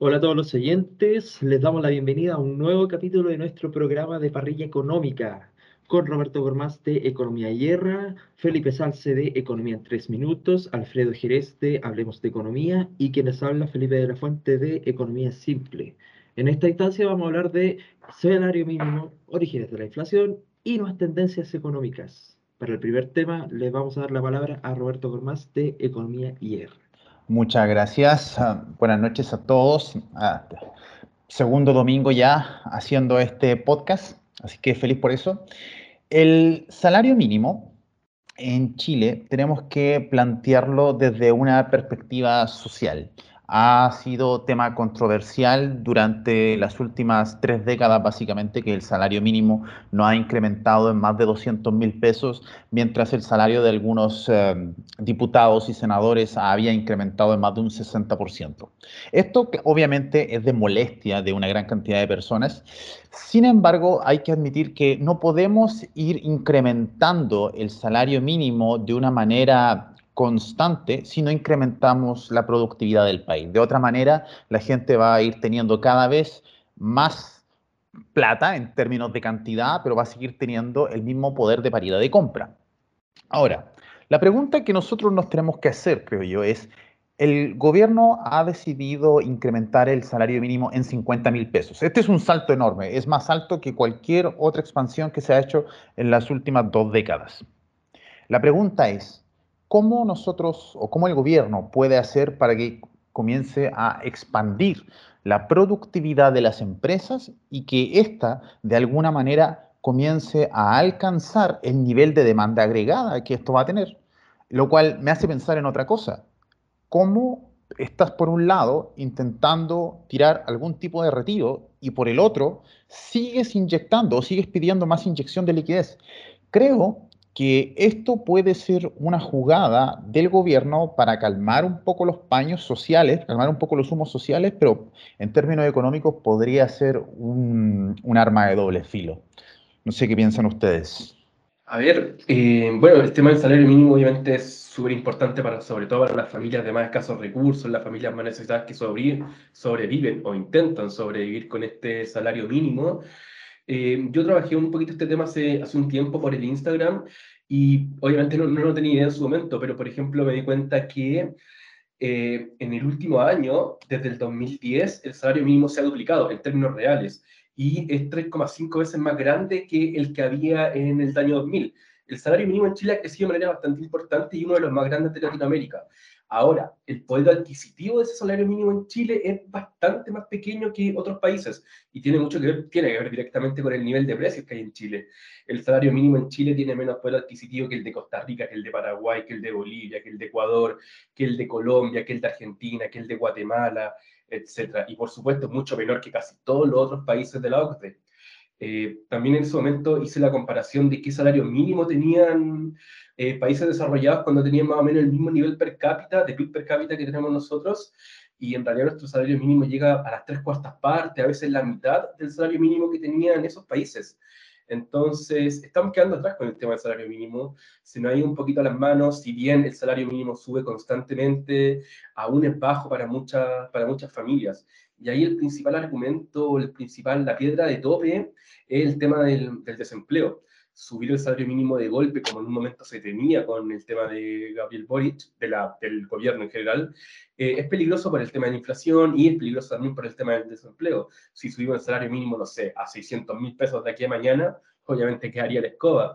Hola a todos los oyentes, les damos la bienvenida a un nuevo capítulo de nuestro programa de parrilla económica con Roberto Gormaz de Economía Hierra, Felipe Salce de Economía en tres minutos, Alfredo Jerez de Hablemos de Economía y quienes habla Felipe de la Fuente de Economía Simple. En esta instancia vamos a hablar de salario mínimo, orígenes de la inflación y nuevas tendencias económicas. Para el primer tema les vamos a dar la palabra a Roberto Gormaz de Economía Hierra. Muchas gracias. Ah, buenas noches a todos. Ah, segundo domingo ya haciendo este podcast, así que feliz por eso. El salario mínimo en Chile tenemos que plantearlo desde una perspectiva social ha sido tema controversial durante las últimas tres décadas, básicamente, que el salario mínimo no ha incrementado en más de 200 mil pesos, mientras el salario de algunos eh, diputados y senadores había incrementado en más de un 60%. Esto obviamente es de molestia de una gran cantidad de personas. Sin embargo, hay que admitir que no podemos ir incrementando el salario mínimo de una manera constante si no incrementamos la productividad del país. De otra manera, la gente va a ir teniendo cada vez más plata en términos de cantidad, pero va a seguir teniendo el mismo poder de paridad de compra. Ahora, la pregunta que nosotros nos tenemos que hacer, creo yo, es, el gobierno ha decidido incrementar el salario mínimo en 50 mil pesos. Este es un salto enorme, es más alto que cualquier otra expansión que se ha hecho en las últimas dos décadas. La pregunta es, ¿cómo nosotros o cómo el gobierno puede hacer para que comience a expandir la productividad de las empresas y que ésta de alguna manera comience a alcanzar el nivel de demanda agregada que esto va a tener? Lo cual me hace pensar en otra cosa. ¿Cómo estás por un lado intentando tirar algún tipo de retiro y por el otro sigues inyectando o sigues pidiendo más inyección de liquidez? Creo que esto puede ser una jugada del gobierno para calmar un poco los paños sociales, calmar un poco los humos sociales, pero en términos económicos podría ser un, arma de doble filo. No sé qué piensan ustedes. A ver, eh, bueno, el tema del salario mínimo obviamente es súper importante para, sobre todo para las familias de más escasos recursos, las familias más necesitadas que sobreviven o intentan sobrevivir con este salario mínimo. Eh, yo trabajé un poquito este tema hace, hace un tiempo por el Instagram y obviamente no, no tenía idea en su momento, pero por ejemplo me di cuenta que eh, en el último año, desde el 2010, el salario mínimo se ha duplicado en términos reales y es 3,5 veces más grande que el que había en el año 2000. El salario mínimo en Chile ha crecido de manera bastante importante y uno de los más grandes de Latinoamérica. Ahora, el poder adquisitivo de ese salario mínimo en Chile es bastante más pequeño que otros países y tiene mucho que ver, tiene que ver directamente con el nivel de precios que hay en Chile. El salario mínimo en Chile tiene menos poder adquisitivo que el de Costa Rica, que el de Paraguay, que el de Bolivia, que el de Ecuador, que el de Colombia, que el de Argentina, que el de Guatemala, etc. Y por supuesto, mucho menor que casi todos los otros países de la OCDE. Eh, también en ese momento hice la comparación de qué salario mínimo tenían eh, países desarrollados cuando tenían más o menos el mismo nivel per cápita, de PIB per cápita que tenemos nosotros, y en realidad nuestro salario mínimo llega a las tres cuartas partes, a veces la mitad del salario mínimo que tenían esos países. Entonces, estamos quedando atrás con el tema del salario mínimo. Se nos ha ido un poquito a las manos, si bien el salario mínimo sube constantemente, aún es bajo para, muchas para muchas familias. Y ahí el principal argumento, el principal, la piedra de tope, es el tema del, del desempleo subir el salario mínimo de golpe, como en un momento se tenía con el tema de Gabriel Boric, de la, del gobierno en general, eh, es peligroso por el tema de la inflación y es peligroso también por el tema del desempleo. Si subimos el salario mínimo, no sé, a 600 mil pesos de aquí a mañana, obviamente quedaría la escoba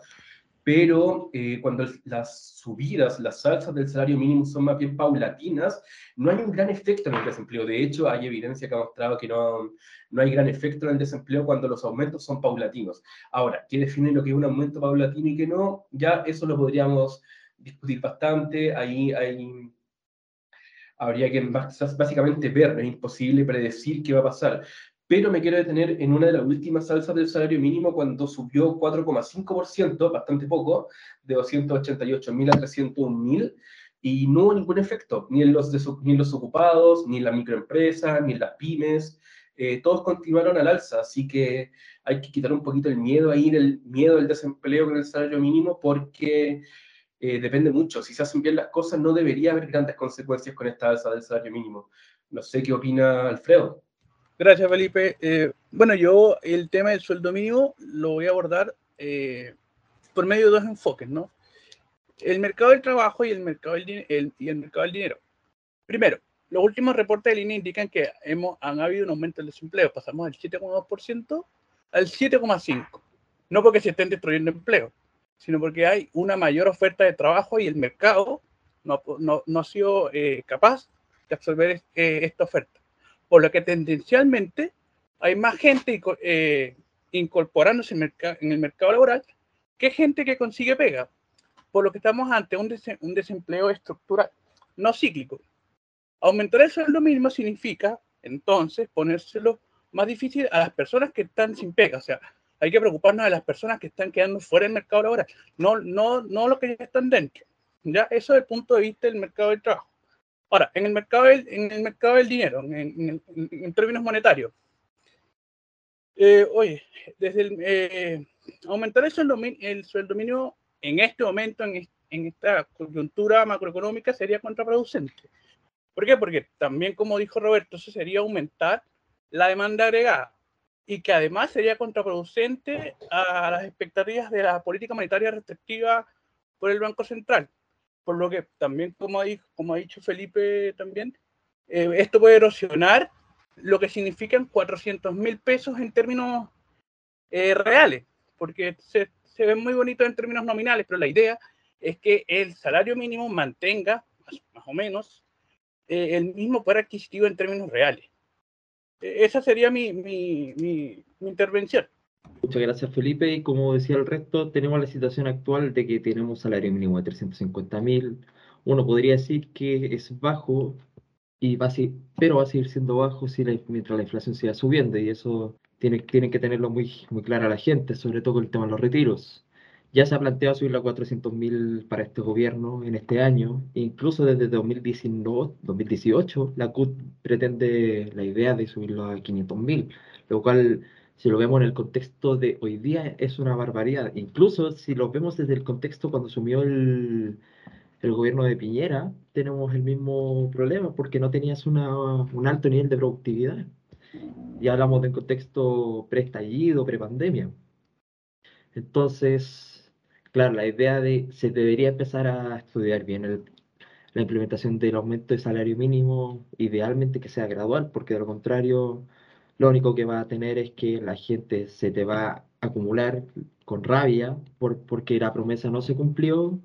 pero eh, cuando las subidas, las salsas del salario mínimo son más bien paulatinas, no hay un gran efecto en el desempleo. De hecho, hay evidencia que ha mostrado que no, no hay gran efecto en el desempleo cuando los aumentos son paulatinos. Ahora, ¿qué define lo que es un aumento paulatino y qué no? Ya eso lo podríamos discutir bastante. Ahí hay, habría que básicamente ver, es imposible predecir qué va a pasar pero me quiero detener en una de las últimas salsas del salario mínimo cuando subió 4,5%, bastante poco, de 288.000 a 301.000, y no hubo ningún efecto, ni en los, ni los ocupados, ni en la microempresa, ni en las pymes, eh, todos continuaron al alza, así que hay que quitar un poquito el miedo ahí, el miedo del desempleo con el salario mínimo, porque eh, depende mucho. Si se hacen bien las cosas, no debería haber grandes consecuencias con esta alza del salario mínimo No sé qué opina Alfredo. Gracias, Felipe. Eh, bueno, yo el tema del sueldo mínimo lo voy a abordar eh, por medio de dos enfoques, ¿no? El mercado del trabajo y el mercado del, y el mercado del dinero. Primero, los últimos reportes de línea indican que hemos, han habido un aumento del desempleo. Pasamos del 7,2% al 7,5%. No porque se estén destruyendo empleo, sino porque hay una mayor oferta de trabajo y el mercado no, no, no ha sido eh, capaz de absorber esta oferta. Por lo que tendencialmente hay más gente eh, incorporándose en, el mercado laboral que gente que consigue pega. Por lo que estamos ante un, desempleo estructural, no cíclico. Aumentar el sueldo mínimo significa, entonces, ponérselo más difícil a las personas que están sin pega. O sea, hay que preocuparnos de las personas que están quedando fuera del mercado laboral, no, no, los que ya están dentro. ¿ya? Eso desde el punto de vista del mercado del trabajo. Ahora, en el mercado del, dinero, en, términos monetarios, eh, oye, eh, aumentar el sueldo, el sueldo mínimo en este momento, en, en esta coyuntura macroeconómica, sería contraproducente. ¿Por qué? Porque también, como dijo Roberto, eso sería aumentar la demanda agregada y que además sería contraproducente a las expectativas de la política monetaria restrictiva por el Banco Central. Por lo que también, como ha, dicho Felipe también, eh, esto puede erosionar lo que significan 400 mil pesos en términos eh, reales, porque se, se ven muy bonitos en términos nominales, pero la idea es que el salario mínimo mantenga más, o menos eh, el mismo poder adquisitivo en términos reales. E, esa sería mi, mi, mi intervención. Muchas gracias, Felipe. Y como decía el resto, tenemos la situación actual de que tenemos un salario mínimo de 350 mil. Uno podría decir que es bajo, y va a pero va a seguir siendo bajo si mientras la inflación siga subiendo. Y eso tiene, tienen que tenerlo muy, muy claro a la gente, sobre todo con el tema de los retiros. Ya se ha planteado subirlo a 400 mil para este gobierno en este año. Incluso desde 2019, 2018, la CUT pretende la idea de subirlo a 500 mil, lo cual si lo vemos en el contexto de hoy día, es una barbaridad. Incluso si lo vemos desde el contexto cuando asumió el, el gobierno de Piñera, tenemos el mismo problema porque no tenías una, un alto nivel de productividad. Y hablamos del contexto pre-estallido, pre-pandemia. Entonces, claro, la idea de se debería empezar a estudiar bien el, la implementación del aumento de salario mínimo, idealmente que sea gradual, porque de lo contrario lo único que va a tener es que la gente se te va a acumular con rabia por, porque la promesa no se cumplió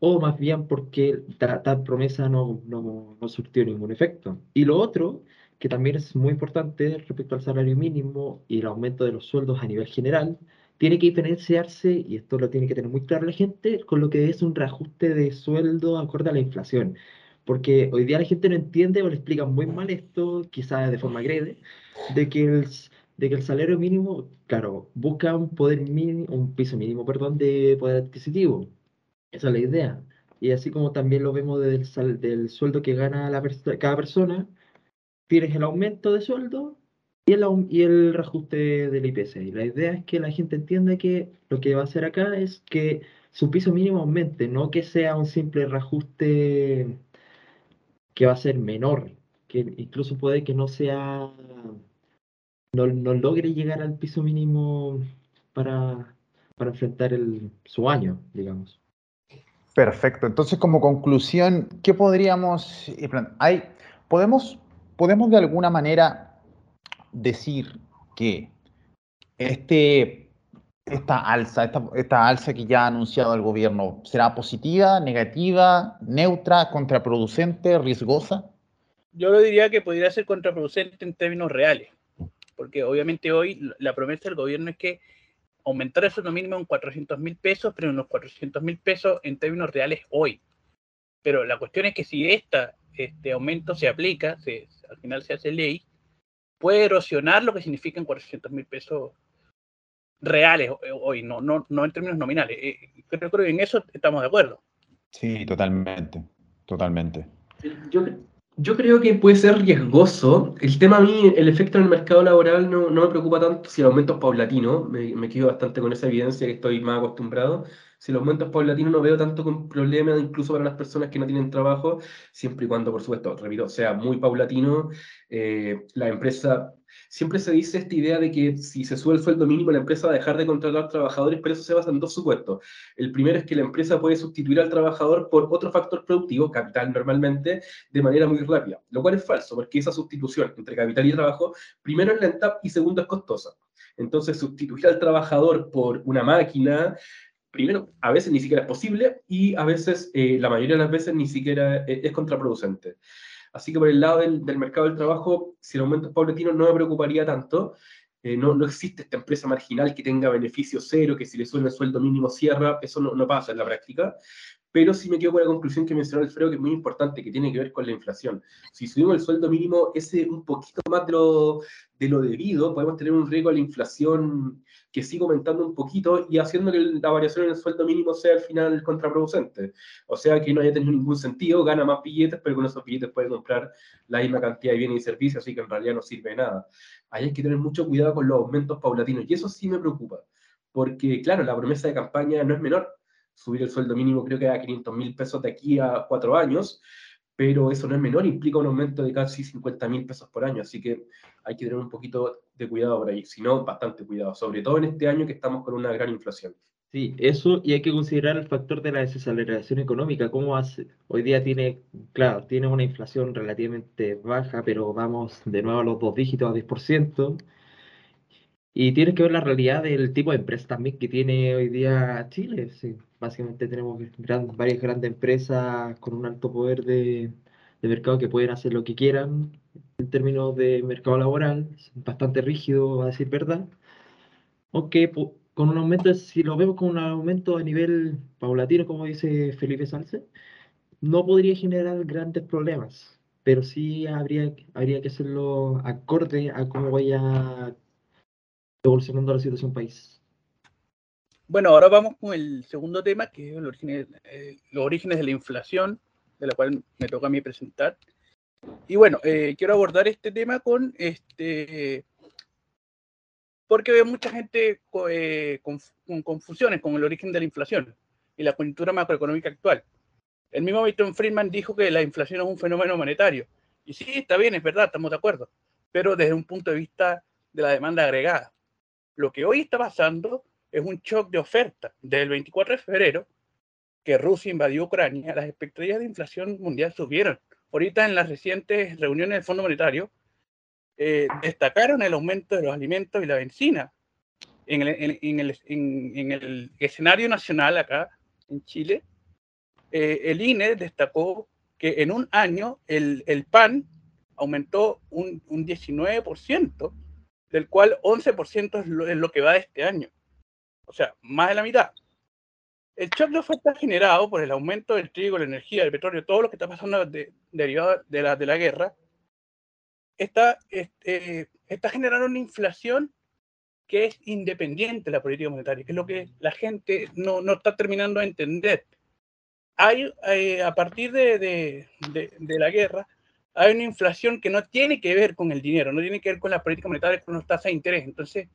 o más bien porque tal promesa no, no, no surtió ningún efecto. Y lo otro, que también es muy importante respecto al salario mínimo y el aumento de los sueldos a nivel general, tiene que diferenciarse, y esto lo tiene que tener muy claro la gente, con lo que es un reajuste de sueldo acorde a la inflación porque hoy día la gente no entiende o le explican muy mal esto, quizás de forma grede, de que el, de que el salario mínimo, claro, busca un poder mínimo, un piso mínimo, perdón, de poder adquisitivo. Esa es la idea. Y así como también lo vemos del, del sueldo que gana la cada persona, tienes el aumento de sueldo y el, y el reajuste del IPC. Y la idea es que la gente entienda que lo que va a hacer acá es que su piso mínimo aumente, no que sea un simple reajuste que va a ser menor, que incluso puede que no sea, no, no logre llegar al piso mínimo para, para enfrentar el, su año, digamos. Perfecto. Entonces, como conclusión, ¿qué podríamos, hay, podemos, podemos de alguna manera decir que este, esta alza, esta, alza que ya ha anunciado el gobierno, será positiva, negativa, neutra, contraproducente, riesgosa? yo lo diría que podría ser contraproducente en términos reales, porque obviamente hoy la promesa del gobierno es que aumentar el sueldo mínimo en 400 mil pesos, pero en los 400 mil pesos en términos reales hoy. Pero la cuestión es que si esta, este aumento se aplica, se, al final se hace ley, puede erosionar lo que significan 400 mil pesos reales hoy, no, no, no en términos nominales. Eh, creo, creo que en eso estamos de acuerdo. Sí, totalmente, totalmente. Yo, yo creo que puede ser riesgoso. El tema a mí, el efecto en el mercado laboral no, no me preocupa tanto si el aumento es paulatino, me, me quedo bastante con esa evidencia que estoy más acostumbrado, Si el aumento es paulatino, no veo tanto con problema, incluso para las personas que no tienen trabajo, siempre y cuando, por supuesto, repito, sea muy paulatino. Eh, la empresa, siempre se dice esta idea de que si se sube el sueldo mínimo, la empresa va a dejar de contratar trabajadores, pero eso se basa en dos supuestos. El primero es que la empresa puede sustituir al trabajador por otro factor productivo, capital normalmente, de manera muy rápida, lo cual es falso, porque esa sustitución entre capital y trabajo, primero es lenta y segundo es costosa. Entonces, sustituir al trabajador por una máquina primero, a veces ni siquiera es posible y a veces, eh, la mayoría de las veces, ni siquiera es, contraproducente. Así que por el lado del, mercado del trabajo, si el aumento es paulatino, no me preocuparía tanto. Eh, no, no, existe esta empresa marginal que tenga beneficio cero, que si le suena el sueldo mínimo cierra, eso no, no pasa en la práctica pero sí me quedo con la conclusión que mencionó Alfredo, que es muy importante, que tiene que ver con la inflación. Si subimos el sueldo mínimo ese un poquito más de lo, de lo debido, podemos tener un riesgo a la inflación que siga aumentando un poquito y haciendo que la variación en el sueldo mínimo sea al final contraproducente. O sea, que no haya tenido ningún sentido, gana más billetes, pero con esos billetes puede comprar la misma cantidad de bienes y servicios, así que en realidad no sirve de nada. Hay que tener mucho cuidado con los aumentos paulatinos, y eso sí me preocupa, porque claro, la promesa de campaña no es menor subir el sueldo mínimo creo que a 500 mil pesos de aquí a cuatro años, pero eso no es menor, implica un aumento de casi 50 mil pesos por año, así que hay que tener un poquito de cuidado por ahí, si no, bastante cuidado, sobre todo en este año que estamos con una gran inflación. Sí, eso, y hay que considerar el factor de la desaceleración económica. ¿Cómo hace? Hoy día tiene, claro, tiene una inflación relativamente baja, pero vamos de nuevo a los dos dígitos, a 10%. Y tienes que ver la realidad del tipo de empresa también que tiene hoy día Chile. Sí. Básicamente tenemos varias grandes empresas con un alto poder de, mercado que pueden hacer lo que quieran en términos de mercado laboral, bastante rígido, a decir verdad. Aunque con un aumento, si lo vemos con un aumento a nivel paulatino, como dice Felipe Salce, no podría generar grandes problemas, pero sí habría, habría que hacerlo acorde a cómo vaya evolucionando la situación país. Bueno, ahora vamos con el segundo tema, que es eh, los orígenes de la inflación, de la cual me toca a mí presentar. Y bueno, eh, quiero abordar este tema con este, porque veo mucha gente eh, con, confusiones con el origen de la inflación y la coyuntura macroeconómica actual. El mismo Milton Friedman dijo que la inflación es un fenómeno monetario. Y sí, está bien, es verdad, estamos de acuerdo, pero desde un punto de vista de la demanda agregada. Lo que hoy está pasando es un shock de oferta. Desde el 24 de febrero, que Rusia invadió Ucrania, las expectativas de inflación mundial subieron. Ahorita en las recientes reuniones del Fondo Monetario, eh, destacaron el aumento de los alimentos y la benzina. En el, en, el, escenario nacional acá, en Chile, eh, el INE destacó que en un año el, pan aumentó un, un 19% del cual 11% es lo, que va de este año. O sea, más de la mitad. El shock de oferta generado por el aumento del trigo, la energía, el petróleo, todo lo que está pasando derivado de la, de la guerra, está, este, está generando una inflación que es independiente de la política monetaria, que es lo que la gente no, no está terminando de entender. Hay, eh, a partir de, de, de, la guerra, hay una inflación que no tiene que ver con el dinero, no tiene que ver con la política monetaria, con las tasas de interés. Entonces,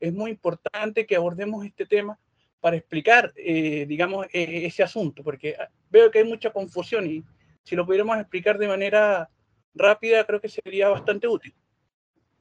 es muy importante que abordemos este tema para explicar, eh, digamos, e, ese asunto, porque ah, veo que hay mucha confusión y si lo pudiéramos explicar de manera rápida, creo que sería bastante útil.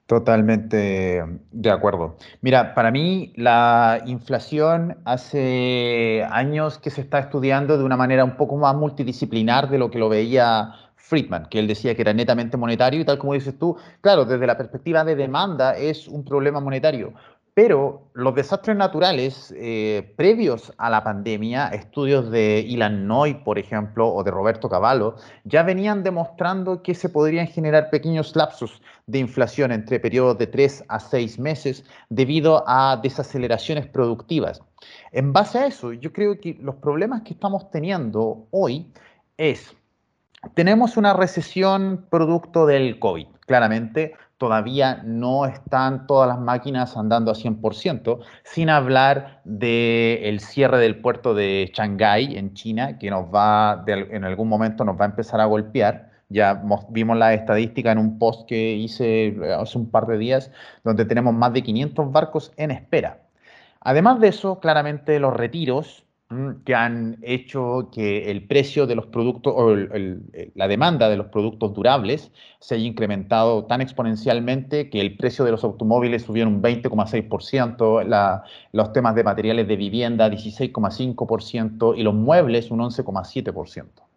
Totalmente de acuerdo. Mira, para mí la inflación hace años que se está estudiando de una manera un poco más multidisciplinar de lo que lo veía Friedman, que él decía que era netamente monetario y tal como dices tú, claro, desde la perspectiva de demanda es un problema monetario, pero los desastres naturales eh, previos a la pandemia, estudios de Ilan Noy, por ejemplo, o de Roberto Cavallo, ya venían demostrando que se podrían generar pequeños lapsos de inflación entre periodos de 3 a 6 meses debido a desaceleraciones productivas. En base a eso, yo creo que los problemas que estamos teniendo hoy es tenemos una recesión producto del COVID. Claramente, todavía no están todas las máquinas andando a 100%, sin hablar del cierre del puerto de Shanghái en China, que en algún momento nos va a empezar a golpear. Ya vimos la estadística en un post que hice hace un par de días, donde tenemos más de 500 barcos en espera. Además de eso, claramente los retiros que han hecho que el precio de los productos o la demanda de los productos durables se haya incrementado tan exponencialmente que el precio de los automóviles subió un 20,6%, los temas de materiales de vivienda 16,5% y los muebles un 11,7%.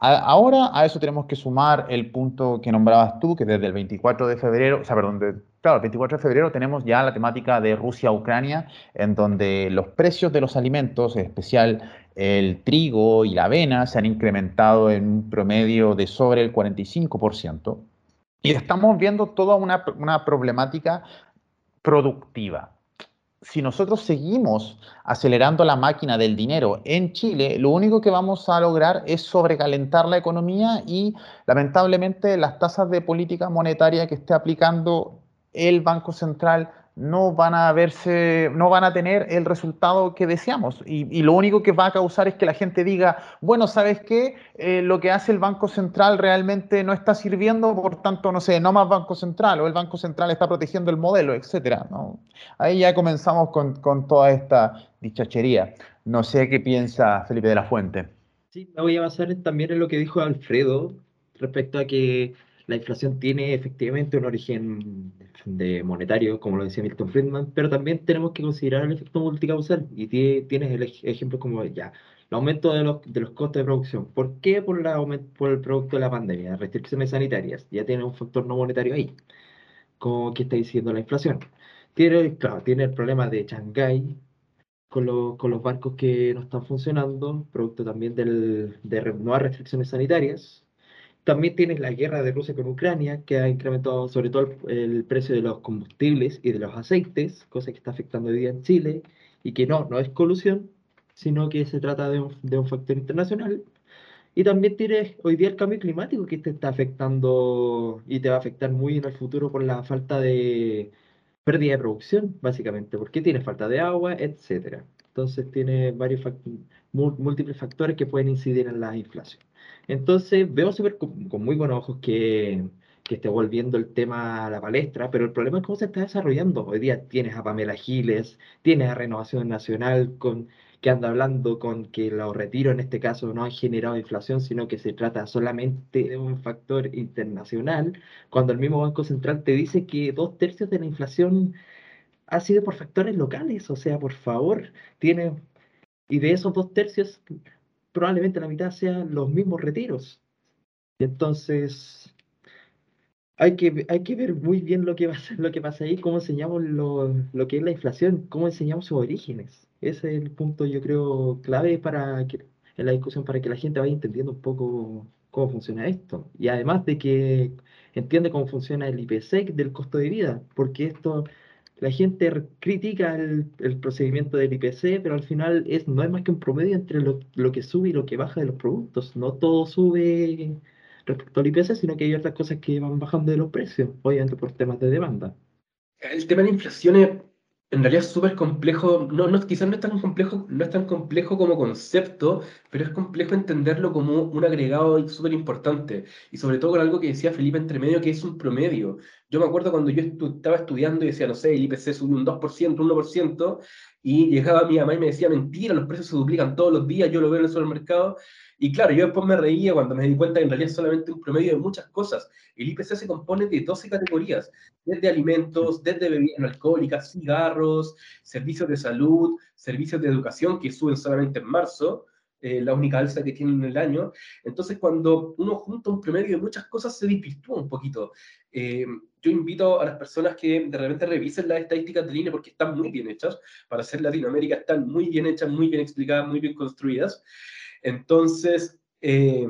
Ahora a eso tenemos que sumar el punto que nombrabas tú, que desde el 24 de febrero, o sea, perdón, claro, el 24 de febrero tenemos ya la temática de Rusia-Ucrania, en donde los precios de los alimentos, en especial el trigo y la avena, se han incrementado en un promedio de sobre el 45%. Y estamos viendo toda una, una problemática productiva si nosotros seguimos acelerando la máquina del dinero en Chile, lo único que vamos a lograr es sobrecalentar la economía y lamentablemente las tasas de política monetaria que esté aplicando el Banco Central no van a verse, no van a tener el resultado que deseamos. Y, lo único que va a causar es que la gente diga, bueno, ¿sabes qué? Eh, lo que hace el Banco Central realmente no está sirviendo, por tanto, no sé, no más Banco Central, o el Banco Central está protegiendo el modelo, etcétera. ¿no? Ahí ya comenzamos con, con toda esta dichachería. No sé qué piensa Felipe de la Fuente. Sí, me voy a basar también en lo que dijo Alfredo respecto a que la inflación tiene efectivamente un origen de monetario, como lo decía Milton Friedman, pero también tenemos que considerar el efecto multicausal. Y tienes el ejemplo como ya, el aumento de los, de los costos de producción. ¿Por qué? Por, la, por el producto de la pandemia, restricciones sanitarias. Ya tiene un factor no monetario ahí, como que está diciendo la inflación. Tiene, claro, tiene el problema de Shanghái, con, con, los barcos que no están funcionando, producto también del, de nuevas restricciones sanitarias, también tienes la guerra de Rusia con Ucrania, que ha incrementado sobre todo el, precio de los combustibles y de los aceites, cosa que está afectando hoy día en Chile, y que no, no es colusión, sino que se trata de un, de un factor internacional. Y también tienes hoy día el cambio climático que te está afectando y te va a afectar muy en el futuro por la falta de pérdida de producción, básicamente, porque tienes falta de agua, etcétera. Entonces tiene varios múltiples factores que pueden incidir en la inflación. Entonces, veo súper con, muy buenos ojos que, que esté volviendo el tema a la palestra, pero el problema es cómo se está desarrollando. Hoy día tienes a Pamela Giles, tienes a Renovación Nacional con, que anda hablando con que los retiros en este caso no han generado inflación, sino que se trata solamente de un factor internacional, cuando el mismo Banco Central te dice que dos tercios de la inflación ha sido por factores locales, o sea, por favor, tiene, y de esos dos tercios, probablemente la mitad sean los mismos retiros. Entonces, hay que, hay que ver muy bien lo que, pasa, lo que pasa ahí, cómo enseñamos lo, lo, que es la inflación, cómo enseñamos sus orígenes. Ese es el punto, yo creo, clave para que, en la discusión para que la gente vaya entendiendo un poco cómo funciona esto. Y además de que entiende cómo funciona el IPC del costo de vida, porque esto la gente critica el, procedimiento del IPC, pero al final es, no es más que un promedio entre lo, que sube y lo que baja de los productos. No todo sube respecto al IPC, sino que hay otras cosas que van bajando de los precios, obviamente por temas de demanda. El tema de inflación es en realidad súper complejo, no, no, quizás no es, tan complejo, no es tan complejo como concepto, pero es complejo entenderlo como un agregado súper importante. Y sobre todo con algo que decía Felipe entre medio, que es un promedio. Yo me acuerdo cuando yo estaba estudiando y decía, no sé, el IPC sube un 2%, un 1%, y llegaba mi mamá y me decía, mentira, los precios se duplican todos los días, yo lo veo en el supermercado. Y claro, yo después me reía cuando me di cuenta que en realidad es solamente un promedio de muchas cosas. El IPC se compone de 12 categorías, desde alimentos, desde bebidas alcohólicas, cigarros, servicios de salud, servicios de educación que suben solamente en marzo, eh, la única alza que tienen en el año. Entonces, cuando uno junta un promedio de muchas cosas, se desvirtúa un poquito. Eh, yo invito a las personas que de repente revisen las estadísticas de línea porque están muy bien hechas. Para ser Latinoamérica están muy bien hechas, muy bien explicadas, muy bien construidas. Entonces, eh,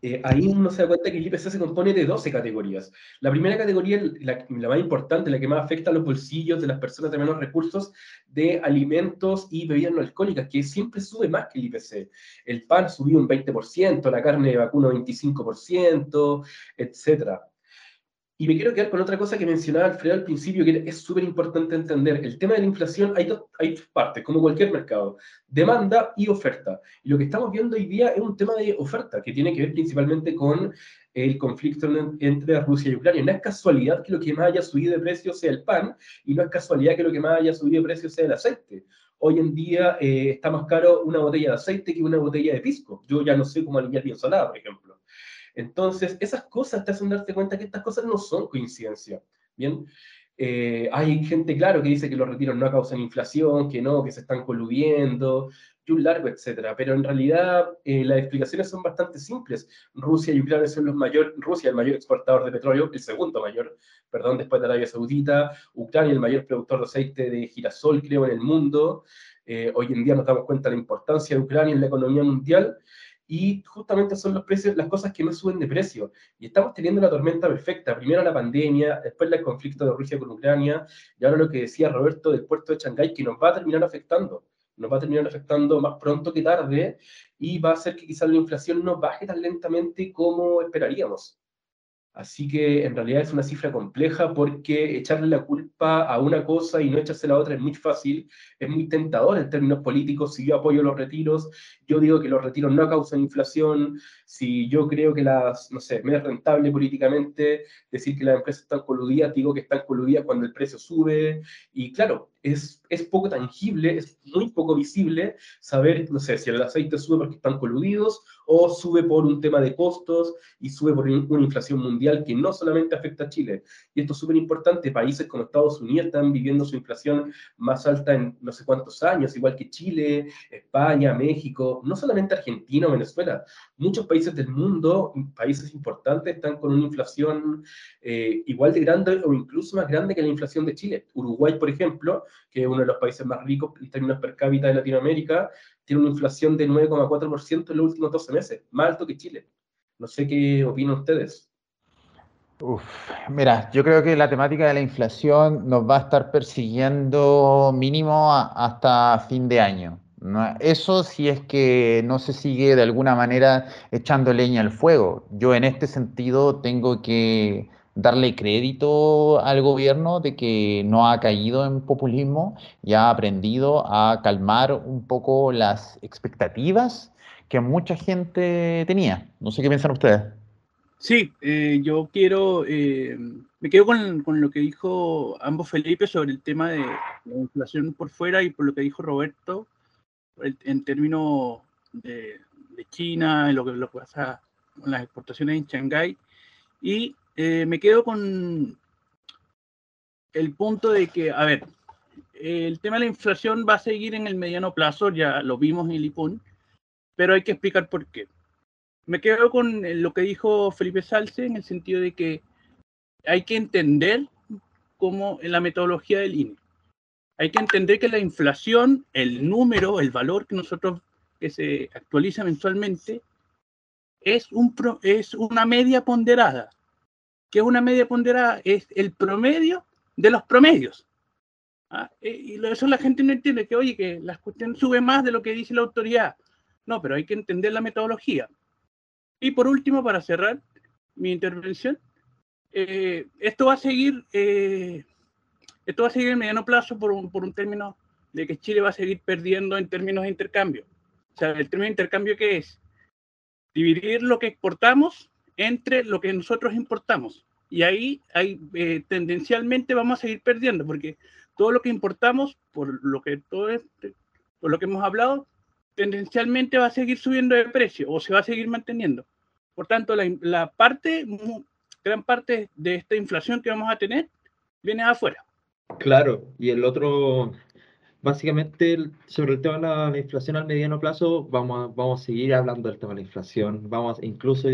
eh, ahí uno se da cuenta que el IPC se compone de 12 categorías. La primera categoría, la, más importante, la que más afecta a los bolsillos de las personas de menos recursos, de alimentos y bebidas no alcohólicas, que siempre sube más que el IPC. El pan subió un 20%, la carne de vacuno 25%, etcétera. Y me quiero quedar con otra cosa que mencionaba Alfredo al principio, que es súper importante entender. El tema de la inflación, hay dos, hay dos partes, como cualquier mercado, demanda y oferta. Y lo que estamos viendo hoy día es un tema de oferta, que tiene que ver principalmente con el conflicto entre Rusia y Ucrania. No es casualidad que lo que más haya subido de precio sea el pan, y no es casualidad que lo que más haya subido de precio sea el aceite. hoy en día eh, está más caro una botella de aceite que una botella de pisco. Yo ya no sé cómo alinear bien salada, por ejemplo. Entonces, esas cosas te hacen darte cuenta que estas cosas no son coincidencia. Bien, eh, hay gente, claro, que dice que los retiros no causan inflación, que no, que se están coludiendo, y un largo, etcétera. Pero en realidad eh, las explicaciones son bastante simples. Rusia y Ucrania son los mayores, Rusia el mayor exportador de petróleo, el segundo mayor, perdón, después de Arabia Saudita, Ucrania el mayor productor de aceite de girasol, creo, en el mundo. Eh, hoy en día nos damos cuenta de la importancia de Ucrania en la economía mundial y justamente son los precios, las cosas que no suben de precio. Y estamos teniendo la tormenta perfecta. Primero la pandemia, después el conflicto de Rusia con Ucrania, y ahora lo que decía Roberto del puerto de Shanghái, que nos va a terminar afectando. Nos va a terminar afectando más pronto que tarde y va a hacer que quizás la inflación no baje tan lentamente como esperaríamos. Así que en realidad es una cifra compleja porque echarle la culpa a una cosa y no echarse la otra es muy fácil, es muy tentador en términos políticos. Si yo apoyo los retiros, yo digo que los retiros no causan inflación. Si yo creo que las, no sé, me es rentable políticamente decir que las empresas están coludidas, digo que están coludidas cuando el precio sube. Y claro, es, es poco tangible, es muy poco visible saber, no sé, si el aceite sube porque están coludidos o sube por un tema de costos y sube por una inflación mundial que no solamente afecta a Chile. Y esto es súper importante, países como Estados Unidos están viviendo su inflación más alta en no sé cuántos años, igual que Chile, España, México, no solamente Argentina o Venezuela, muchos países del mundo, países importantes, están con una inflación eh, igual de grande o incluso más grande que la inflación de Chile. Uruguay, por ejemplo, que es uno de los países más ricos en términos per cápita de Latinoamérica, tiene una inflación de 9,4% en los últimos 12 meses, más alto que Chile. No sé qué opinan ustedes. Uf, mira, yo creo que la temática de la inflación nos va a estar persiguiendo mínimo hasta fin de año. Eso si es que no se sigue de alguna manera echando leña al fuego. Yo en este sentido tengo que darle crédito al gobierno de que no ha caído en populismo y ha aprendido a calmar un poco las expectativas que mucha gente tenía. No sé qué piensan ustedes. Sí, eh, yo quiero, eh, me quedo con, con, lo que dijo ambos Felipe sobre el tema de la inflación por fuera y por lo que dijo Roberto en términos de, de China, en lo que, lo que pasa con las exportaciones en Shanghái. Y eh, me quedo con el punto de que, a ver, el tema de la inflación va a seguir en el mediano plazo, ya lo vimos en el IPUN, pero hay que explicar por qué. Me quedo con lo que dijo Felipe Salce en el sentido de que hay que entender cómo en la metodología del INE. Hay que entender que la inflación, el número, el valor que nosotros que se actualiza mensualmente, es, un es una media ponderada que es una media ponderada, es el promedio de los promedios. ¿ah? Eh, y eso la gente no entiende, que oye, que la cuestión sube más de lo que dice la autoridad. No, pero hay que entender la metodología. Y por último, para cerrar mi intervención, eh, esto va a seguir, eh, esto va a seguir en mediano plazo por un, por un término de que Chile va a seguir perdiendo en términos de intercambio. O sea, el término de intercambio que es dividir lo que exportamos entre lo que nosotros importamos. Y ahí hay, eh, tendencialmente vamos a seguir perdiendo, porque todo lo que importamos, por lo que, todo por lo que hemos hablado, tendencialmente va a seguir subiendo de precio o se va a seguir manteniendo. Por tanto, la, parte, gran parte de esta inflación que vamos a tener viene de afuera. Claro, y el otro, básicamente sobre el tema de la, inflación al mediano plazo, vamos a, vamos a seguir hablando del tema de la inflación. Vamos, incluso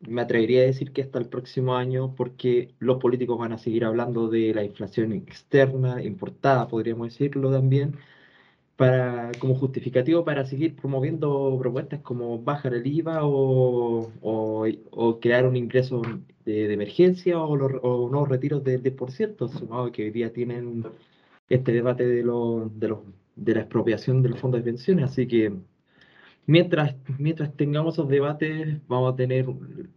me atrevería a decir que hasta el próximo año, porque los políticos van a seguir hablando de la inflación externa, importada, podríamos decirlo también, para, como justificativo para seguir promoviendo propuestas como bajar el IVA o, o, crear un ingreso de, emergencia o, o nuevos retiros del 10%, sumado que hoy día tienen este debate de, lo, de, los, de la expropiación de los fondos de pensiones. Así que mientras, mientras tengamos esos debates, vamos a tener un,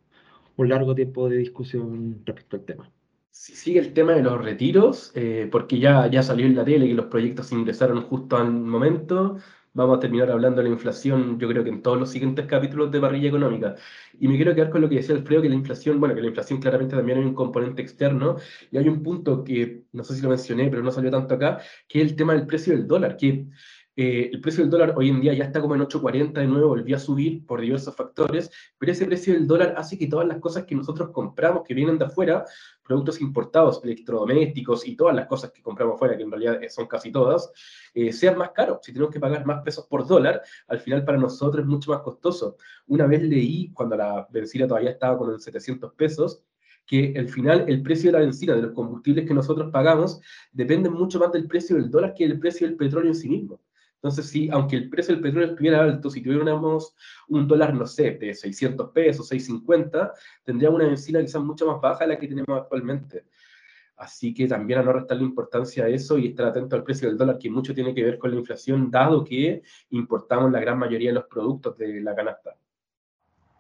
largo tiempo de discusión respecto al tema. Si sigue el tema de los retiros, eh, porque ya, ya salió en la tele que los proyectos ingresaron justo al momento, vamos a terminar hablando de la inflación, yo creo que en todos los siguientes capítulos de parrilla económica. Y me quiero quedar con lo que decía Alfredo, que la inflación, bueno, que la inflación claramente también hay un componente externo, y hay un punto que no sé si lo mencioné, pero no salió tanto acá, que es el tema del precio del dólar, que Eh, el precio del dólar hoy en día ya está como en 8.40 de nuevo, volvió a subir por diversos factores, pero ese precio del dólar hace que todas las cosas que nosotros compramos, que vienen de afuera, productos importados, electrodomésticos y todas las cosas que compramos afuera, que en realidad son casi todas, eh, sean más caros. Si tenemos que pagar más pesos por dólar, al final para nosotros es mucho más costoso. Una vez leí, cuando la benzina todavía estaba con el 700 pesos, que al final el precio de la benzina, de los combustibles que nosotros pagamos, depende mucho más del precio del dólar que del precio del petróleo en sí mismo. Entonces, sí, aunque el precio del petróleo estuviera alto, si tuviéramos un dólar, no sé, de 600 pesos, 650, tendríamos una benzina quizás mucho más baja de la que tenemos actualmente. Así que también a no restarle importancia a eso y estar atento al precio del dólar, que mucho tiene que ver con la inflación, dado que importamos la gran mayoría de los productos de la canasta.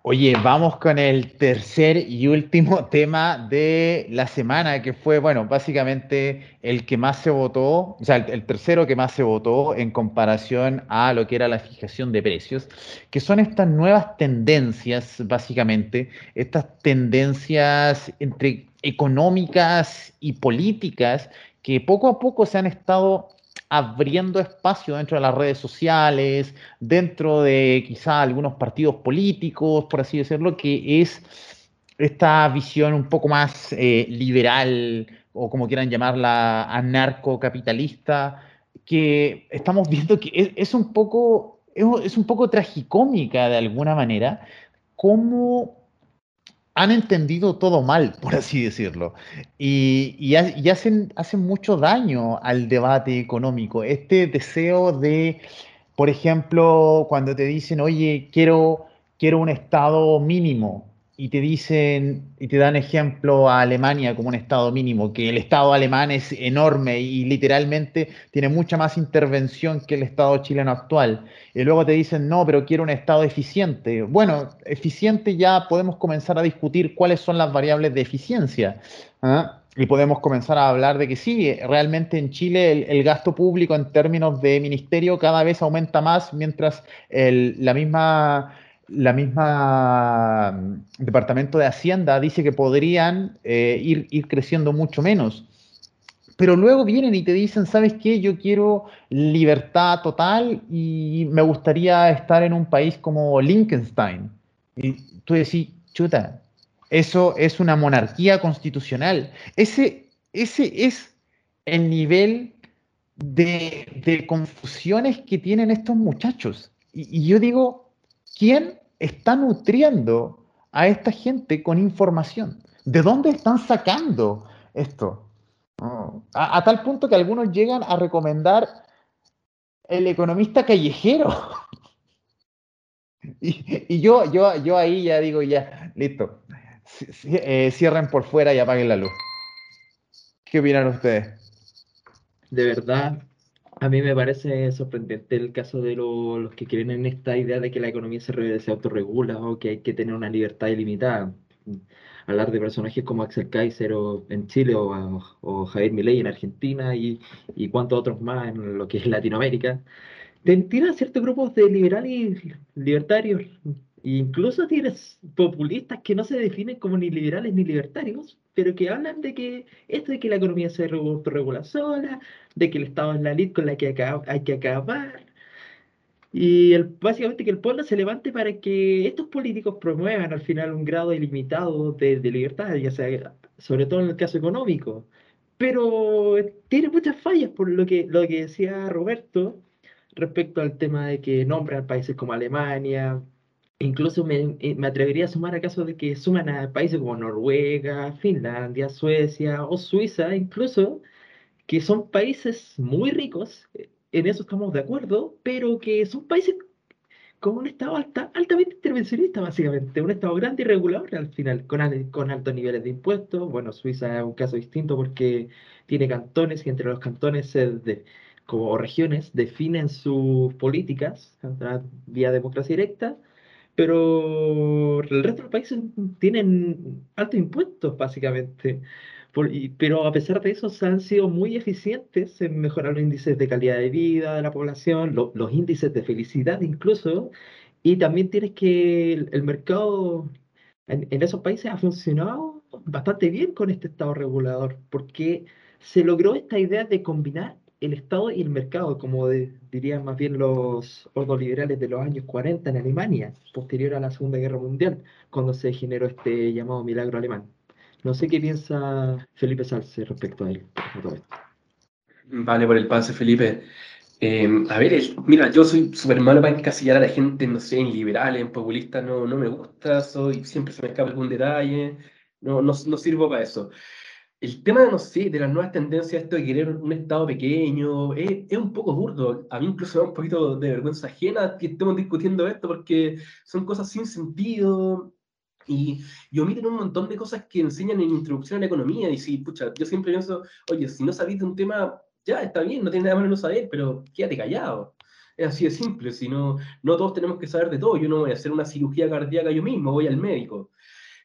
Oye, vamos con el tercer y último tema de la semana, que fue, bueno, básicamente el que más se votó, o sea, el, tercero que más se votó en comparación a lo que era la fijación de precios, que son estas nuevas tendencias, básicamente, estas tendencias entre económicas y políticas que poco a poco se han estado abriendo espacio dentro de las redes sociales, dentro de quizá algunos partidos políticos, por así decirlo, que es esta visión un poco más eh, liberal o como quieran llamarla, anarcocapitalista, que estamos viendo que es, un poco, es, un poco tragicómica de alguna manera, cómo han entendido todo mal, por así decirlo, y, hacen, hacen mucho daño al debate económico. Este deseo de, por ejemplo, cuando te dicen, oye, quiero, quiero un Estado mínimo, y te dicen y te dan ejemplo a Alemania como un Estado mínimo, que el Estado alemán es enorme y literalmente tiene mucha más intervención que el Estado chileno actual. Y luego te dicen, no, pero quiero un Estado eficiente. Bueno, eficiente ya podemos comenzar a discutir cuáles son las variables de eficiencia. ¿ah? Y podemos comenzar a hablar de que sí, realmente en Chile el, gasto público en términos de ministerio cada vez aumenta más, mientras la misma la misma mm, Departamento de Hacienda dice que podrían eh, ir, ir creciendo mucho menos. Pero luego vienen y te dicen, ¿sabes qué? Yo quiero libertad total y me gustaría estar en un país como Liechtenstein. Y tú decís, chuta, eso es una monarquía constitucional. Ese, ese es el nivel de, confusiones que tienen estos muchachos. Y yo digo, ¿quién está nutriendo a esta gente con información. ¿De dónde están sacando esto? a, tal punto que algunos llegan a recomendar el economista callejero. y, yo, yo, yo ahí ya digo, ya, listo. Eh, cierren por fuera y apaguen la luz. ¿Qué opinan ustedes? De verdad, a mí me parece sorprendente el caso de los que creen en esta idea de que la economía se, se autorregula o que hay que tener una libertad ilimitada. Hablar de personajes como Axel Kaiser o, en Chile o, Javier Milei en Argentina y, y otros más en lo que es Latinoamérica. Tienen ciertos grupos de liberales y libertarios Incluso tienes populistas que no se definen como ni liberales ni libertarios, pero que hablan de que esto de que la economía se regula sola, de que el Estado es la ley con la que hay que acabar, y el, básicamente que el pueblo se levante para que estos políticos promuevan al final un grado ilimitado de, de libertad, ya sea sobre todo en el caso económico. Pero tiene muchas fallas por lo que, lo que decía Roberto respecto al tema de que nombran países como Alemania, Incluso me, eh, me, atrevería a sumar a caso de que suman a países como Noruega, Finlandia, Suecia o Suiza, incluso, que son países muy ricos, eh, en eso estamos de acuerdo, pero que son países con un Estado alta, altamente intervencionista, básicamente, un Estado grande y regulador al final, con, con altos niveles de impuestos. Bueno, Suiza es un caso distinto porque tiene cantones y entre los cantones como regiones definen sus políticas vía democracia directa pero el resto de los países tienen altos impuestos, básicamente. pero a pesar de eso, se han sido muy eficientes en mejorar los índices de calidad de vida de la población, los índices de felicidad incluso, y también tienes que el, mercado en, en, esos países ha funcionado bastante bien con este estado regulador, porque se logró esta idea de combinar el Estado y el mercado, como dirían más bien los ordoliberales de los años 40 en Alemania, posterior a la Segunda Guerra Mundial, cuando se generó este llamado milagro alemán. No sé qué piensa Felipe Salce respecto a él. Vale, por el pase, Felipe. Em, a ver, mira, yo soy súper malo para encasillar a la gente, no sé, en liberal, en populista, no, no me gusta, soy, siempre se me escapa algún detalle, no, no, no sirvo para eso. El tema, no sé, de las nuevas tendencias, esto de querer un Estado pequeño, es, es un poco burdo. A mí incluso me da un poquito de vergüenza ajena que estemos discutiendo esto porque son cosas sin sentido y, y, omiten un montón de cosas que enseñan en introducción a la economía. Y si, pucha, yo siempre pienso, oye, si no sabéis de un tema, ya está bien, no tiene nada malo no saber, pero quédate callado. Es así de simple, si no, no todos tenemos que saber de todo. Yo no voy a hacer una cirugía cardíaca yo mismo, voy al médico.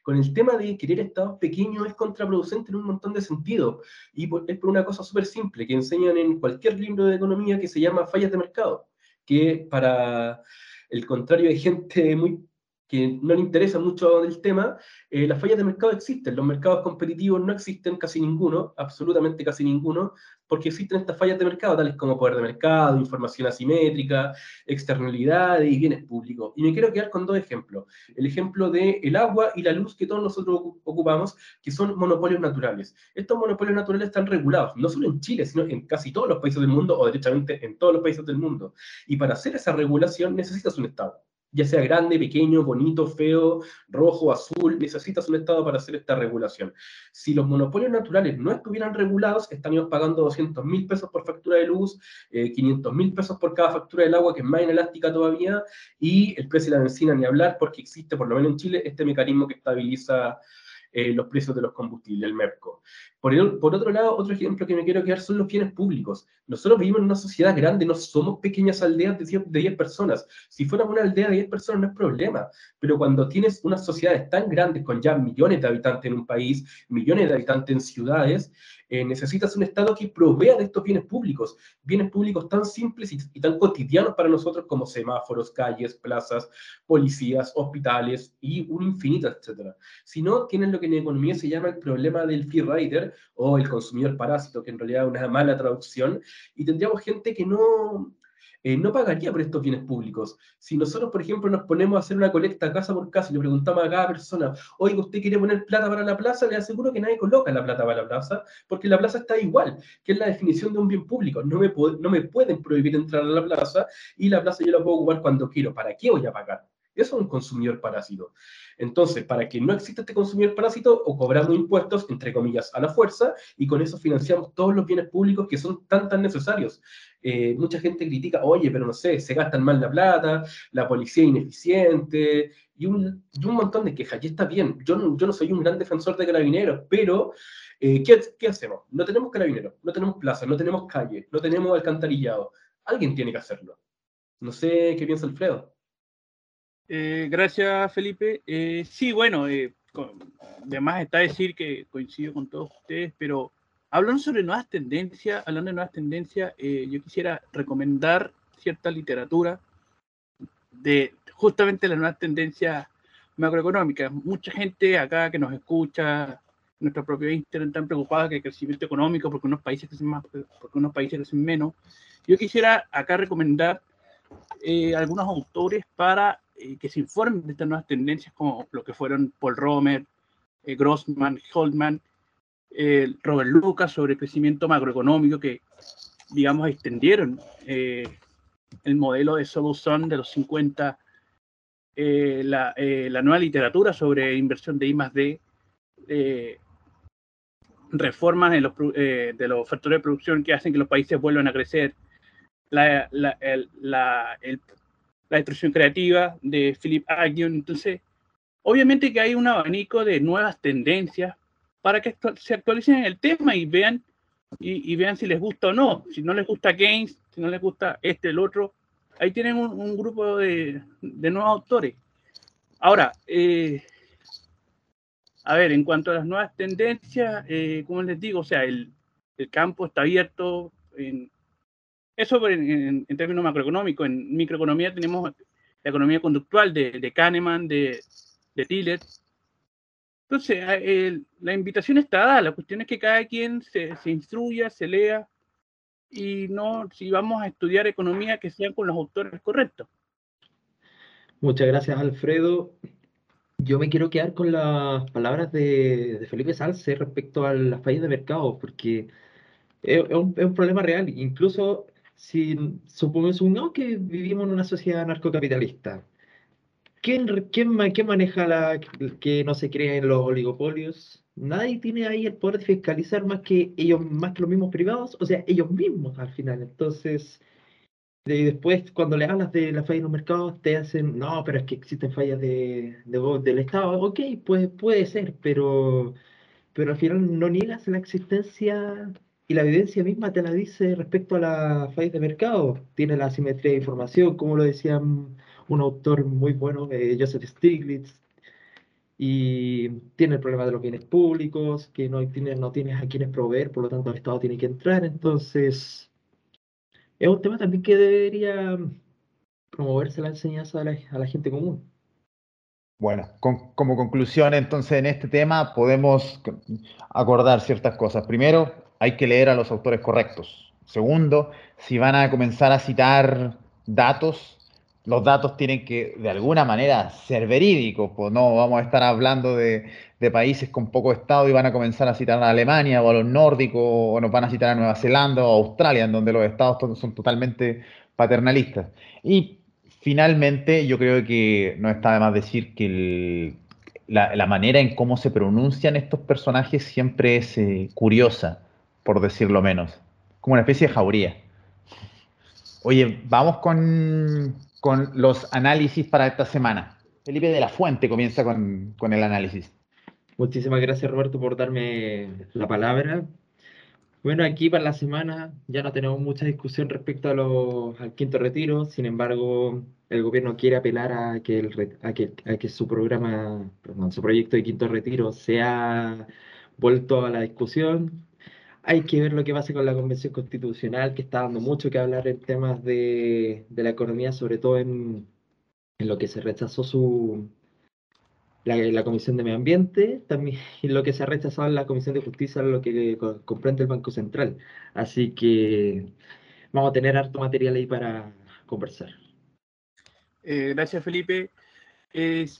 Con el tema de querer estados pequeños es contraproducente en un montón de sentidos. Y es por una cosa súper simple que enseñan en cualquier libro de economía que se llama fallas de mercado, que para el contrario de gente muy que no le interesa mucho el tema, eh, las fallas de mercado existen. Los mercados competitivos no existen casi ninguno, absolutamente casi ninguno, porque existen estas fallas de mercado, tales como poder de mercado, información asimétrica, externalidades y bienes públicos. Y me quiero quedar con dos ejemplos. El ejemplo de el agua y la luz que todos nosotros ocupamos, que son monopolios naturales. Estos monopolios naturales están regulados, no solo en Chile, sino en casi todos los países del mundo, o derechamente en todos los países del mundo. Y para hacer esa regulación necesitas un Estado ya sea grande, pequeño, bonito, feo, rojo, azul, necesitas un Estado para hacer esta regulación. Si los monopolios naturales no estuvieran regulados, estaríamos pagando 200 mil pesos por factura de luz, 500 eh, mil pesos por cada factura del agua, que es más inelástica todavía, y el precio de la benzina ni hablar, porque existe, por lo menos en Chile, este mecanismo que estabiliza eh, los precios de los combustibles, el MERCO. Por, por, otro lado, otro ejemplo que me quiero quedar son los bienes públicos. Nosotros vivimos en una sociedad grande, no somos pequeñas aldeas de 10, personas. Si fuéramos una aldea de 10 personas no es problema, pero cuando tienes unas sociedades tan grandes con ya millones de habitantes en un país, millones de habitantes en ciudades, eh, necesitas un Estado que provea de estos bienes públicos, bienes públicos tan simples y, tan cotidianos para nosotros como semáforos, calles, plazas, policías, hospitales y un infinito, etcétera. Si no, tienen lo que en economía se llama el problema del free rider o el consumidor parásito, que en realidad es una mala traducción, y tendríamos gente que no, eh, no pagaría por estos bienes públicos. Si nosotros, por ejemplo, nos ponemos a hacer una colecta casa por casa y le preguntamos a cada persona, oiga, ¿usted quiere poner plata para la plaza? Le aseguro que nadie coloca la plata para la plaza, porque la plaza está igual, que es la definición de un bien público. No me, no me pueden prohibir entrar a la plaza y la plaza yo la puedo ocupar cuando quiero. ¿Para qué voy a pagar? Eso es un consumidor parásito. Entonces, para que no exista este consumidor parásito, o cobramos impuestos, entre comillas, a la fuerza, y con eso financiamos todos los bienes públicos que son tan, tan necesarios. Eh, mucha gente critica, oye, pero no sé, se gastan mal la plata, la policía es ineficiente, y un, montón de quejas. Y está bien, yo no, soy un gran defensor de carabineros, pero eh, ¿qué, ¿qué, hacemos? No tenemos carabineros, no tenemos plazas, no tenemos calles, no tenemos alcantarillado. Alguien tiene que hacerlo. No sé qué piensa Alfredo. Eh, gracias, Felipe. Eh, sí, bueno, eh, además está decir que coincido con todos ustedes, pero hablando sobre nuevas tendencias, hablando de nuevas tendencias, yo quisiera recomendar cierta literatura de justamente las nuevas tendencias macroeconómicas. Mucha gente acá que nos escucha, nuestro propio Instagram, están preocupada que el crecimiento económico, porque unos países crecen más, porque unos países crecen menos. Yo quisiera acá recomendar algunos autores para eh, que se informen de estas nuevas tendencias, como lo que fueron Paul Romer, eh, Grossman, Holdman, eh, Robert Lucas sobre crecimiento macroeconómico, que, digamos, extendieron el modelo de Solution de los 50, la, la, nueva literatura sobre inversión de I D, reformas en los, de los factores de producción que hacen que los países vuelvan a crecer, la, la, el, la, el, la destrucción creativa de Philip Agnew. Entonces, obviamente que hay un abanico de nuevas tendencias para que se actualicen en el tema y vean, y, vean si les gusta o no. Si no les gusta Keynes, si no les gusta este, el otro, ahí tienen un, grupo de, nuevos autores. Ahora, eh, a ver, en cuanto a las nuevas tendencias, eh, como les digo, o sea, el, el campo está abierto en, eso en, términos macroeconómicos. En microeconomía tenemos la economía conductual de, Kahneman, de, de Tiller. Entonces, la invitación está dada. La cuestión es que cada quien se, se instruya, se lea y no si vamos a estudiar economía que sean con los autores correctos. Muchas gracias, Alfredo. Yo me quiero quedar con las palabras de, Felipe Salce respecto a las fallas de mercado, porque es, un, problema real. Incluso si supongamos que vivimos en una sociedad narcocapitalista, ¿quién, quién, maneja la que no se creen los oligopolios? Nadie tiene ahí el poder de fiscalizar más que ellos, más que los mismos privados, o sea, ellos mismos al final. Entonces, y después, cuando le hablas de la falla en los mercados, te hacen, no, pero es que existen fallas de, del Estado. Ok, pues puede ser, pero, pero al final no niegas la existencia y la evidencia misma te la dice respecto a la falla de mercado. Tiene la asimetría de información, como lo decía un autor muy bueno, eh, Joseph Stiglitz, y tiene el problema de los bienes públicos, que no, tiene, no tienes a quienes proveer, por lo tanto el Estado tiene que entrar. Entonces, es un tema también que debería promoverse la enseñanza a la, gente común. Bueno, como conclusión entonces en este tema podemos acordar ciertas cosas. Primero, hay que leer a los autores correctos. Segundo, si van a comenzar a citar datos, los datos tienen que de alguna manera ser verídicos, pues no vamos a estar hablando de, países con poco Estado y van a comenzar a citar a Alemania o a los nórdicos o nos van a citar a Nueva Zelanda o Australia, en donde los estados son totalmente paternalistas. Y finalmente yo creo que no está de más decir que la, manera en cómo se pronuncian estos personajes siempre es eh, curiosa, por decirlo menos, como una especie de jauría. Oye, vamos con, con los análisis para esta semana. Felipe de la Fuente comienza con, el análisis. Muchísimas gracias Roberto por darme la palabra. Bueno, aquí para la semana ya no tenemos mucha discusión respecto a los, al quinto retiro, sin embargo, el gobierno quiere apelar a que, el, a que, a que su programa, perdón, su proyecto de quinto retiro sea vuelto a la discusión. Hay que ver lo que pasa con la Convención Constitucional, que está dando mucho que hablar en temas de, la economía, sobre todo en, lo que se rechazó su la, Comisión de Medio Ambiente, también en lo que se ha rechazado en la Comisión de Justicia, lo que comprende el Banco Central. Así que vamos a tener harto material ahí para conversar. Eh, gracias, Felipe.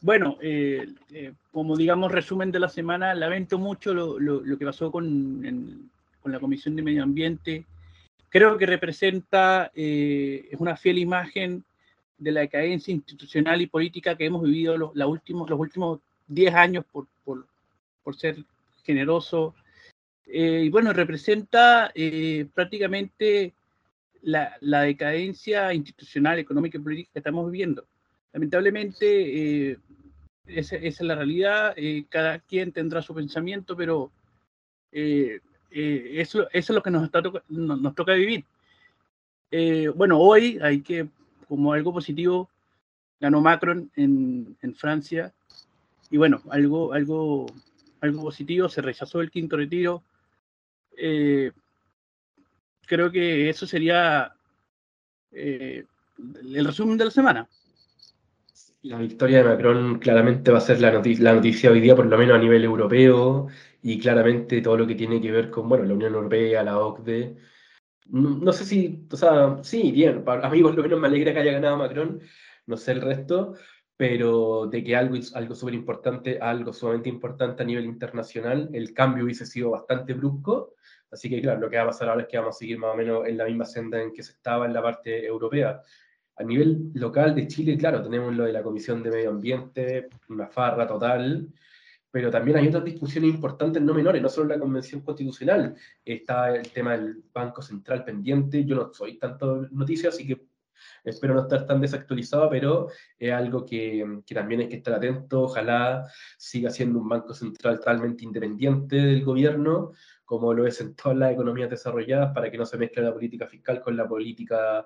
bueno, eh, eh, como digamos resumen de la semana, lamento mucho lo, que pasó con la Comisión de Medio Ambiente, creo que representa, eh, es una fiel imagen de la decadencia institucional y política que hemos vivido los, últimos, los últimos 10 años, por, por, por ser generoso. Eh, y bueno, representa eh, prácticamente la, la, decadencia institucional, económica y política que estamos viviendo. Lamentablemente, esa, esa, es la realidad, cada quien tendrá su pensamiento, pero eh, eso, eso, es lo que nos, nos, toca vivir. Eh, bueno, hoy hay que, como algo positivo, ganó Macron en, en, Francia. Y bueno, algo, algo, algo positivo, se rechazó el quinto retiro. Eh, creo que eso sería el resumen de la semana. La victoria de Macron claramente va a ser la, noticia hoy día, por lo menos a nivel europeo y claramente todo lo que tiene que ver con, bueno, la Unión Europea, la OCDE. No, sé si, o sea, sí, bien, para mí por lo menos me alegra que haya ganado Macron, no sé el resto, pero de que algo, algo súper importante, algo sumamente importante a nivel internacional, el cambio hubiese sido bastante brusco, así que claro, lo que va a pasar ahora es que vamos a seguir más o menos en la misma senda en que se estaba en la parte europea. A nivel local de Chile, claro, tenemos lo de la Comisión de Medio Ambiente, una farra total, pero también hay otras discusiones importantes no menores, no solo la Convención Constitucional, está el tema del Banco Central pendiente, yo no soy tanto noticias, así que espero no estar tan desactualizado, pero es algo que, que, también hay que estar atento, ojalá siga siendo un Banco Central totalmente independiente del gobierno, como lo es en todas las economías desarrolladas, para que no se mezcle la política fiscal con la política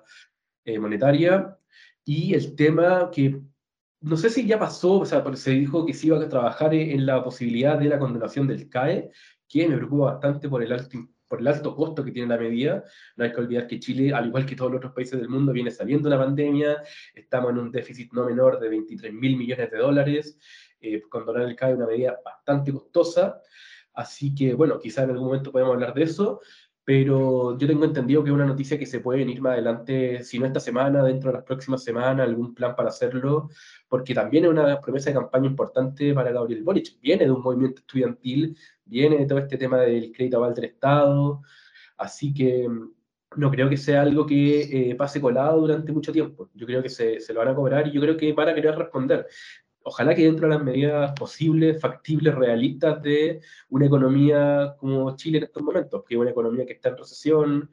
eh, monetaria. Y el tema que no sé si ya pasó, o sea, se dijo que se iba a trabajar en la posibilidad de la condenación del CAE, que me preocupa bastante por el alto, por el alto costo que tiene la medida. No hay que olvidar que Chile, al igual que todos los otros países del mundo, viene saliendo de la pandemia, estamos en un déficit no menor de 23 mil millones de dólares, eh, condonar el CAE es una medida bastante costosa, así que, bueno, quizá en algún momento podemos hablar de eso, pero yo tengo entendido que es una noticia que se puede venir más adelante, si no esta semana, dentro de las próximas semanas, algún plan para hacerlo, porque también es una promesa de campaña importante para Gabriel Boric. Viene de un movimiento estudiantil, viene de todo este tema del crédito aval del Estado, así que mm, no creo que sea algo que eh, pase colado durante mucho tiempo. Yo creo que se, se, lo van a cobrar y yo creo que van a querer responder ojalá que dentro de las medidas posibles, factibles, realistas de una economía como Chile en estos momentos, que es una economía que está en recesión,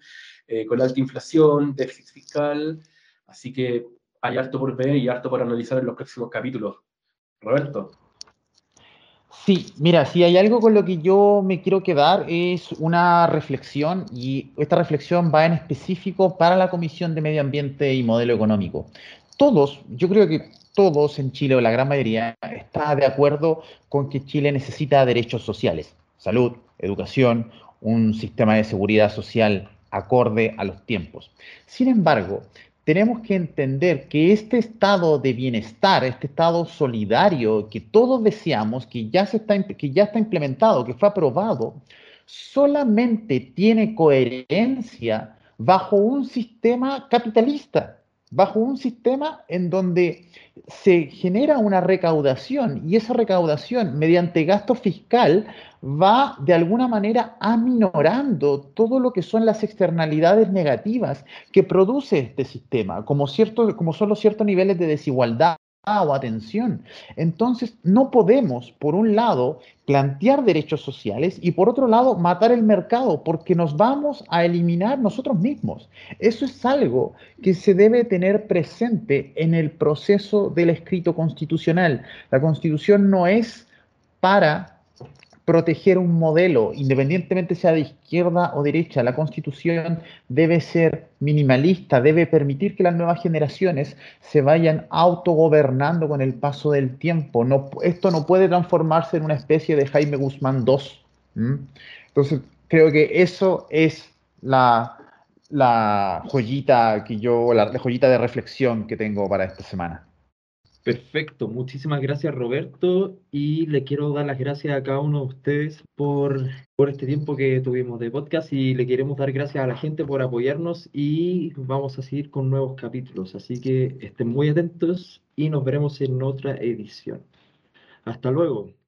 eh, con alta inflación, déficit fiscal, así que hay harto por ver y harto por analizar en los próximos capítulos. Roberto. Sí, mira, si hay algo con lo que yo me quiero quedar es una reflexión y esta reflexión va en específico para la Comisión de Medio Ambiente y Modelo Económico. Todos, yo creo que todos en Chile, o la gran mayoría, está de acuerdo con que Chile necesita derechos sociales, salud, educación, un sistema de seguridad social acorde a los tiempos. Sin embargo, tenemos que entender que este estado de bienestar, este estado solidario que todos deseamos, que ya, se está, que ya está implementado, que fue aprobado, solamente tiene coherencia bajo un sistema capitalista bajo un sistema en donde se genera una recaudación y esa recaudación mediante gasto fiscal va de alguna manera aminorando todo lo que son las externalidades negativas que produce este sistema, como, cierto, como son los ciertos niveles de desigualdad o atención. Entonces, no podemos, por un lado, plantear derechos sociales y por otro lado, matar el mercado, porque nos vamos a eliminar nosotros mismos. Eso es algo que se debe tener presente en el proceso del escrito constitucional. La constitución no es para proteger un modelo, independientemente sea de izquierda o derecha. La constitución debe ser minimalista, debe permitir que las nuevas generaciones se vayan autogobernando con el paso del tiempo. Esto no puede transformarse en una especie de Jaime Guzmán II. Entonces, creo que eso es la, la joyita que yo, la joyita de reflexión que tengo para esta semana. Perfecto, muchísimas gracias Roberto y le quiero dar las gracias a cada uno de ustedes por, por este tiempo que tuvimos de podcast y le queremos dar gracias a la gente por apoyarnos y vamos a seguir con nuevos capítulos, así que estén muy atentos y nos veremos en otra edición. Hasta luego.